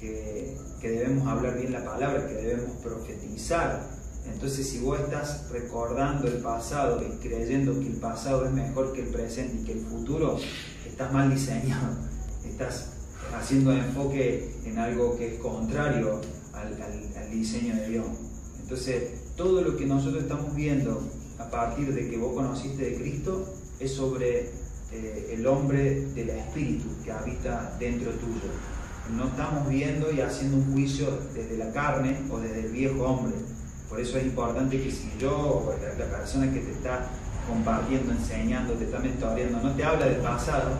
que, debemos hablar bien la palabra, que debemos profetizar. Entonces, si vos estás recordando el pasado y creyendo que el pasado es mejor que el presente y que el futuro, estás mal diseñado. Estás haciendo enfoque en algo que es contrario al, diseño de Dios. Entonces, todo lo que nosotros estamos viendo a partir de que vos conociste de Cristo es sobre eh, el hombre del Espíritu que habita dentro tuyo no estamos viendo y haciendo un juicio desde la carne o desde el viejo hombre. Por eso es importante que si yo o la persona que te está compartiendo, enseñando, te está mentoreando, no te habla del pasado,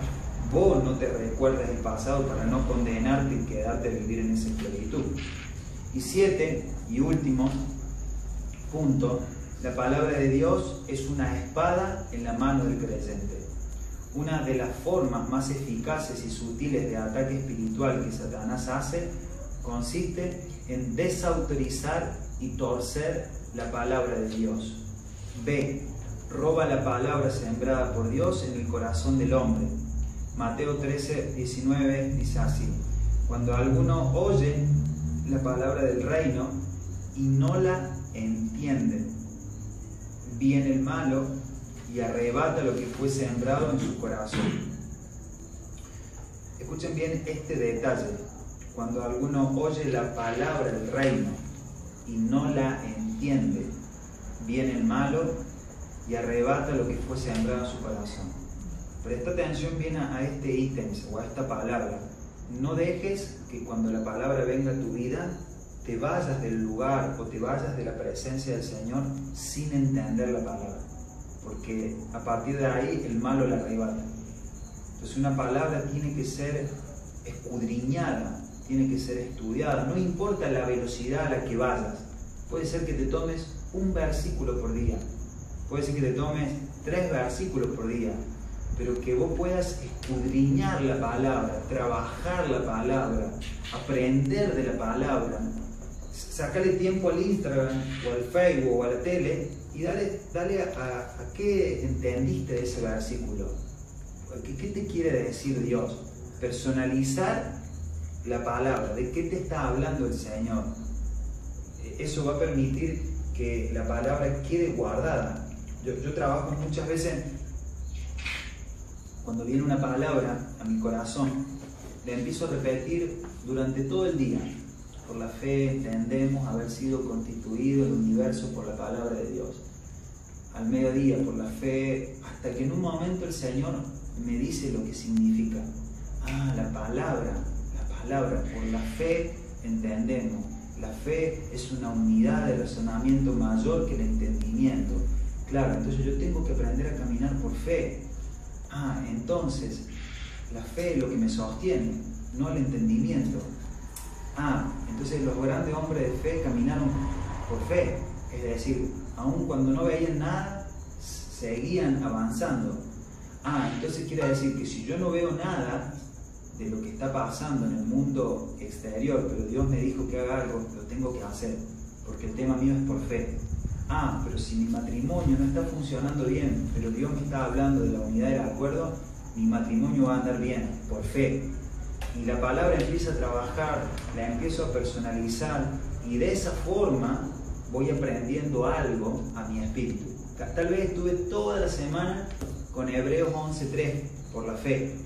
vos no te recuerdas del pasado para no condenarte y quedarte a vivir en esa esclavitud. Y siete, y último punto, la palabra de Dios es una espada en la mano del creyente. una de las formas más eficaces y sutiles de ataque espiritual que Satanás hace consiste en desautorizar y torcer la palabra de Dios. B. Roba la palabra sembrada por Dios en el corazón del hombre. Mateo 13, 19 dice así, cuando alguno oye la palabra del reino y no la entiende, viene el malo y arrebata lo que fue sembrado en su corazón. Escuchen bien este detalle. Cuando alguno oye la palabra del reino y no la entiende, viene el malo y arrebata lo que fue sembrado en su corazón. Presta atención bien a este ítem o a esta palabra. No dejes que cuando la palabra venga a tu vida te vayas del lugar o te vayas de la presencia del Señor sin entender la palabra porque a partir de ahí el malo la arrebata. Entonces una palabra tiene que ser escudriñada, tiene que ser estudiada, no importa la velocidad a la que vayas. Puede ser que te tomes un versículo por día, puede ser que te tomes tres versículos por día, pero que vos puedas escudriñar la palabra, trabajar la palabra, aprender de la palabra, sacarle tiempo al Instagram o al Facebook o a la tele y dale, a, qué entendiste de ese versículo. ¿Qué, ¿Qué te quiere decir Dios? Personalizar la palabra, de qué te está hablando el Señor. Eso va a permitir que la palabra quede guardada. Yo, yo trabajo muchas veces, cuando viene una palabra a mi corazón, la empiezo a repetir durante todo el día por la fe entendemos haber sido constituido el universo por la palabra de Dios. Al mediodía, por la fe, hasta que en un momento el Señor me dice lo que significa. Ah, la palabra, la palabra, por la fe entendemos. La fe es una unidad de razonamiento mayor que el entendimiento. Claro, entonces yo tengo que aprender a caminar por fe. Ah, entonces la fe es lo que me sostiene, no el entendimiento. Ah, entonces los grandes hombres de fe caminaron por fe, es decir, aun cuando no veían nada, seguían avanzando. Ah, entonces quiere decir que si yo no veo nada de lo que está pasando en el mundo exterior, pero Dios me dijo que haga algo, lo tengo que hacer, porque el tema mío es por fe. Ah, pero si mi matrimonio no está funcionando bien, pero Dios me está hablando de la unidad del acuerdo, mi matrimonio va a andar bien, por fe y la palabra empieza a trabajar, la empiezo a personalizar y de esa forma voy aprendiendo algo a mi espíritu. Tal vez estuve toda la semana con Hebreos 11.3 por la fe,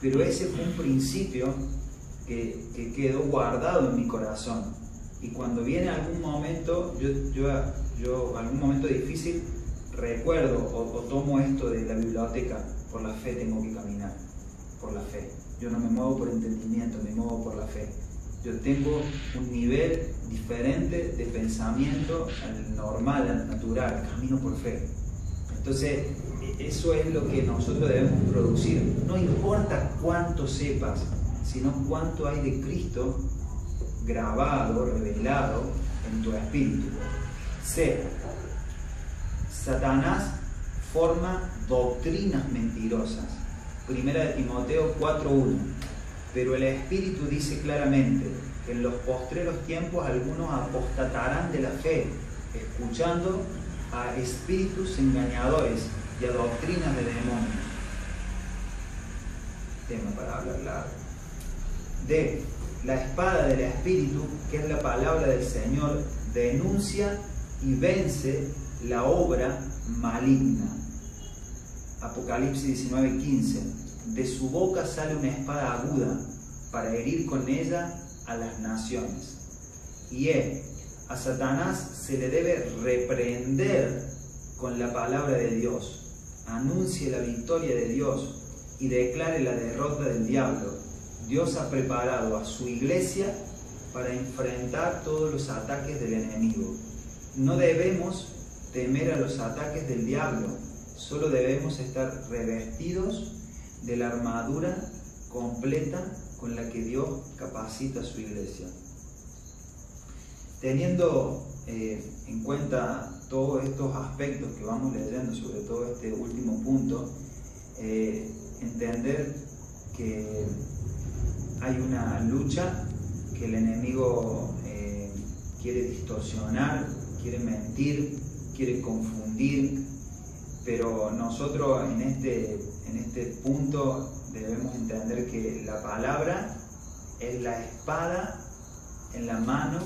pero ese fue un principio que, quedó guardado en mi corazón. Y cuando viene algún momento, yo, yo, yo algún momento difícil, recuerdo o tomo esto de la biblioteca, por la fe tengo que caminar, por la fe. Yo no me muevo por entendimiento, me muevo por la fe. Yo tengo un nivel diferente de pensamiento al normal, al natural, camino por fe. Entonces, eso es lo que nosotros debemos producir. No importa cuánto sepas, sino cuánto hay de Cristo grabado, revelado en tu espíritu. C. Satanás forma doctrinas mentirosas. Primera de Timoteo 4.1. Pero el Espíritu dice claramente que en los postreros tiempos algunos apostatarán de la fe, escuchando a espíritus engañadores y a doctrinas de demonios. Tema para hablar largo. D. La espada del Espíritu, que es la palabra del Señor, denuncia y vence la obra maligna. Apocalipsis 19:15, de su boca sale una espada aguda para herir con ella a las naciones. Y él, a Satanás se le debe reprender con la palabra de Dios. Anuncie la victoria de Dios y declare la derrota del diablo. Dios ha preparado a su iglesia para enfrentar todos los ataques del enemigo. No debemos temer a los ataques del diablo, Solo debemos estar revestidos de la armadura completa con la que Dios capacita a su iglesia. Teniendo eh, en cuenta todos estos aspectos que vamos leyendo, sobre todo este último punto, eh, entender que hay una lucha que el enemigo eh, quiere distorsionar, quiere mentir, quiere confundir, pero nosotros en este, en este punto debemos entender que la palabra es la espada en la mano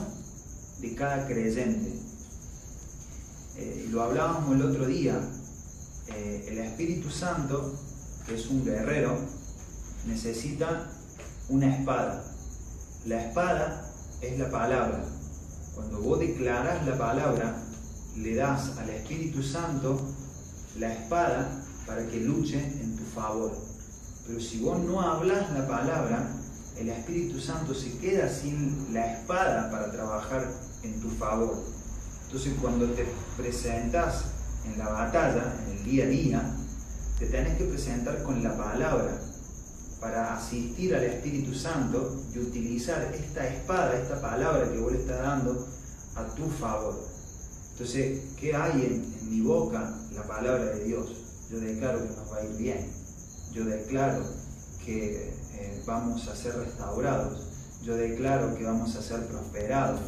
de cada creyente. Eh, lo hablábamos el otro día, eh, el Espíritu Santo, que es un guerrero, necesita una espada. La espada es la palabra. Cuando vos declaras la palabra, le das al Espíritu Santo la espada para que luche en tu favor. Pero si vos no hablas la palabra, el Espíritu Santo se queda sin la espada para trabajar en tu favor. Entonces cuando te presentas en la batalla, en el día a día, te tenés que presentar con la palabra para asistir al Espíritu Santo y utilizar esta espada, esta palabra que vos le estás dando a tu favor. Entonces, ¿qué hay en, mi boca? La palabra de Dios. Yo declaro que nos va a ir bien. Yo declaro que eh, vamos a ser restaurados. Yo declaro que vamos a ser prosperados.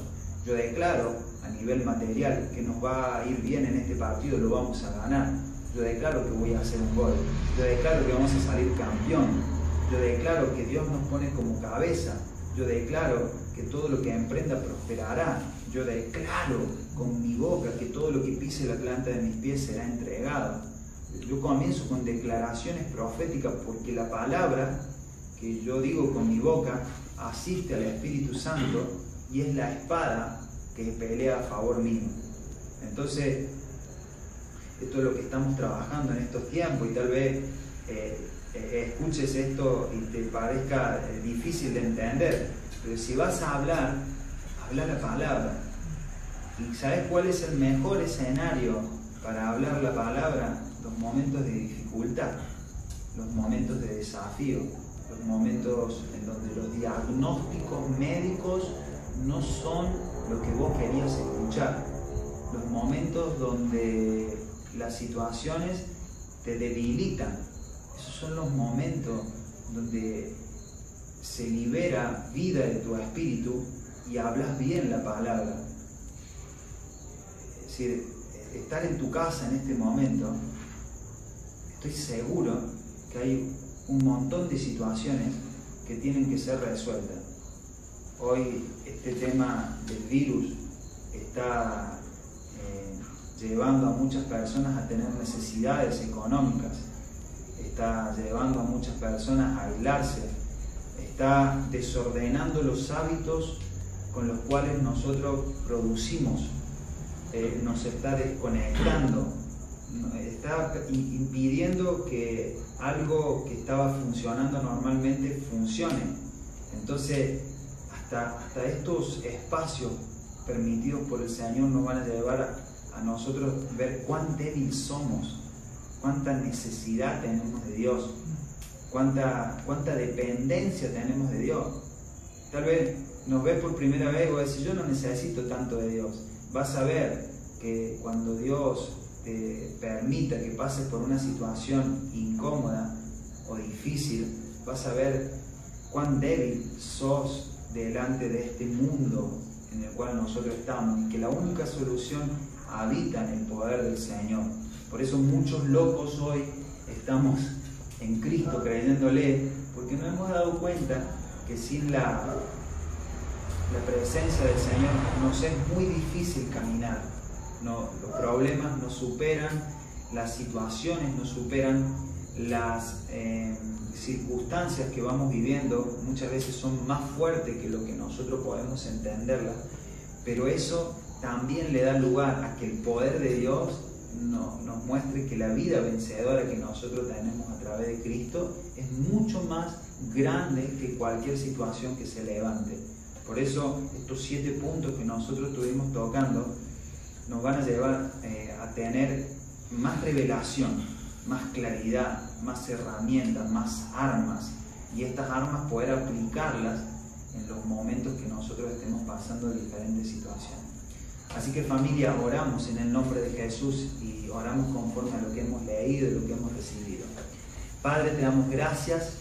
Yo declaro a nivel material que nos va a ir bien en este partido, lo vamos a ganar. Yo declaro que voy a hacer un gol. Yo declaro que vamos a salir campeón. Yo declaro que Dios nos pone como cabeza. Yo declaro que todo lo que emprenda prosperará. Yo declaro con mi boca que todo lo que pise la planta de mis pies será entregado. Yo comienzo con declaraciones proféticas porque la palabra que yo digo con mi boca asiste al Espíritu Santo y es la espada que pelea a favor mío. Entonces, esto es lo que estamos trabajando en estos tiempos y tal vez eh, escuches esto y te parezca eh, difícil de entender, pero si vas a hablar, habla la palabra. ¿Y sabes cuál es el mejor escenario para hablar la palabra? Los momentos de dificultad, los momentos de desafío, los momentos en donde los diagnósticos médicos no son lo que vos querías escuchar, los momentos donde las situaciones te debilitan. Esos son los momentos donde se libera vida de tu espíritu y hablas bien la palabra. Es decir, estar en tu casa en este momento, estoy seguro que hay un montón de situaciones que tienen que ser resueltas. Hoy este tema del virus está eh, llevando a muchas personas a tener necesidades económicas, está llevando a muchas personas a aislarse, está desordenando los hábitos con los cuales nosotros producimos, eh, nos está desconectando, está impidiendo que algo que estaba funcionando normalmente funcione. Entonces, hasta, estos espacios permitidos por el Señor nos van a llevar a, nosotros ver cuán débil somos, cuánta necesidad tenemos de Dios, cuánta, cuánta dependencia tenemos de Dios. Tal vez nos ves por primera vez y vas a decir, yo no necesito tanto de Dios. Vas a ver que cuando Dios te permita que pases por una situación incómoda o difícil, vas a ver cuán débil sos delante de este mundo en el cual nosotros estamos y que la única solución habita en el poder del Señor. Por eso muchos locos hoy estamos en Cristo creyéndole, porque nos hemos dado cuenta que sin la, presencia del Señor nos es muy difícil caminar. No, los problemas nos superan, las situaciones nos superan, las... Eh, circunstancias que vamos viviendo muchas veces son más fuertes que lo que nosotros podemos entenderlas, pero eso también le da lugar a que el poder de Dios nos muestre que la vida vencedora que nosotros tenemos a través de Cristo es mucho más grande que cualquier situación que se levante. Por eso estos siete puntos que nosotros estuvimos tocando nos van a llevar eh, a tener más revelación, más claridad, más herramientas, más armas y estas armas poder aplicarlas en los momentos que nosotros estemos pasando diferentes situaciones. Así que familia, oramos en el nombre de Jesús y oramos conforme a lo que hemos leído y lo que hemos recibido. Padre, te damos gracias.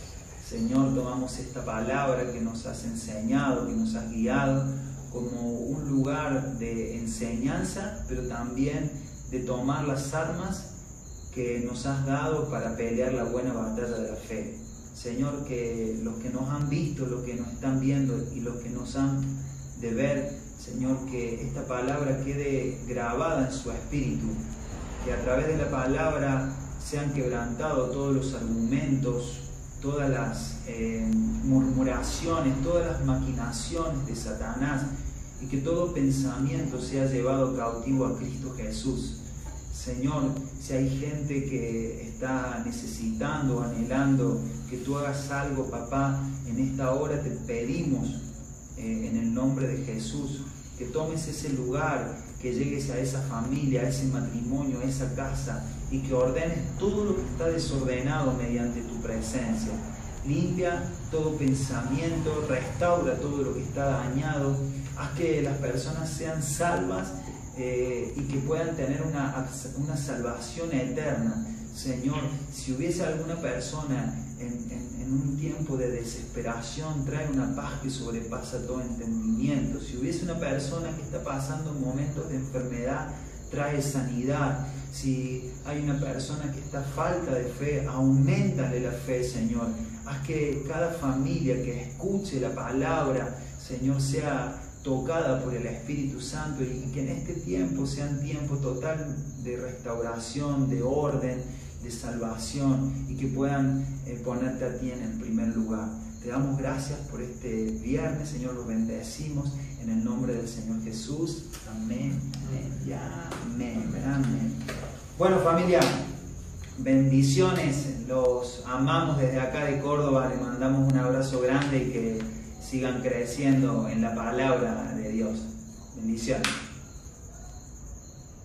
Señor, tomamos esta palabra que nos has enseñado, que nos has guiado, como un lugar de enseñanza, pero también de tomar las armas que nos has dado para pelear la buena batalla de la fe. Señor, que los que nos han visto, los que nos están viendo y los que nos han de ver, Señor, que esta palabra quede grabada en su espíritu, que a través de la palabra sean quebrantados todos los argumentos, todas las eh, murmuraciones, todas las maquinaciones de Satanás y que todo pensamiento sea llevado cautivo a Cristo Jesús. Señor, si hay gente que está necesitando, anhelando que tú hagas algo, papá, en esta hora te pedimos eh, en el nombre de Jesús que tomes ese lugar, que llegues a esa familia, a ese matrimonio, a esa casa y que ordenes todo lo que está desordenado mediante tu presencia. Limpia todo pensamiento, restaura todo lo que está dañado, haz que las personas sean salvas eh, y que puedan tener una, una salvación eterna. Señor, si hubiese alguna persona en, un tiempo de desesperación, trae una paz que sobrepasa todo entendimiento. Si hubiese una persona que está pasando momentos de enfermedad, trae sanidad. Si hay una persona que está falta de fe, aumentale la fe, Señor. Haz que cada familia que escuche la palabra, Señor, sea tocada por el Espíritu Santo y que en este tiempo sea un tiempo total de restauración, de orden, de salvación y que puedan eh, ponerte a ti en el primer lugar. Te damos gracias por este viernes, Señor, lo bendecimos en el nombre del Señor Jesús. Amén, amén, amén. Bueno familia, bendiciones, los amamos desde acá de Córdoba, les mandamos un abrazo grande y que sigan creciendo en la palabra de Dios. Bendiciones.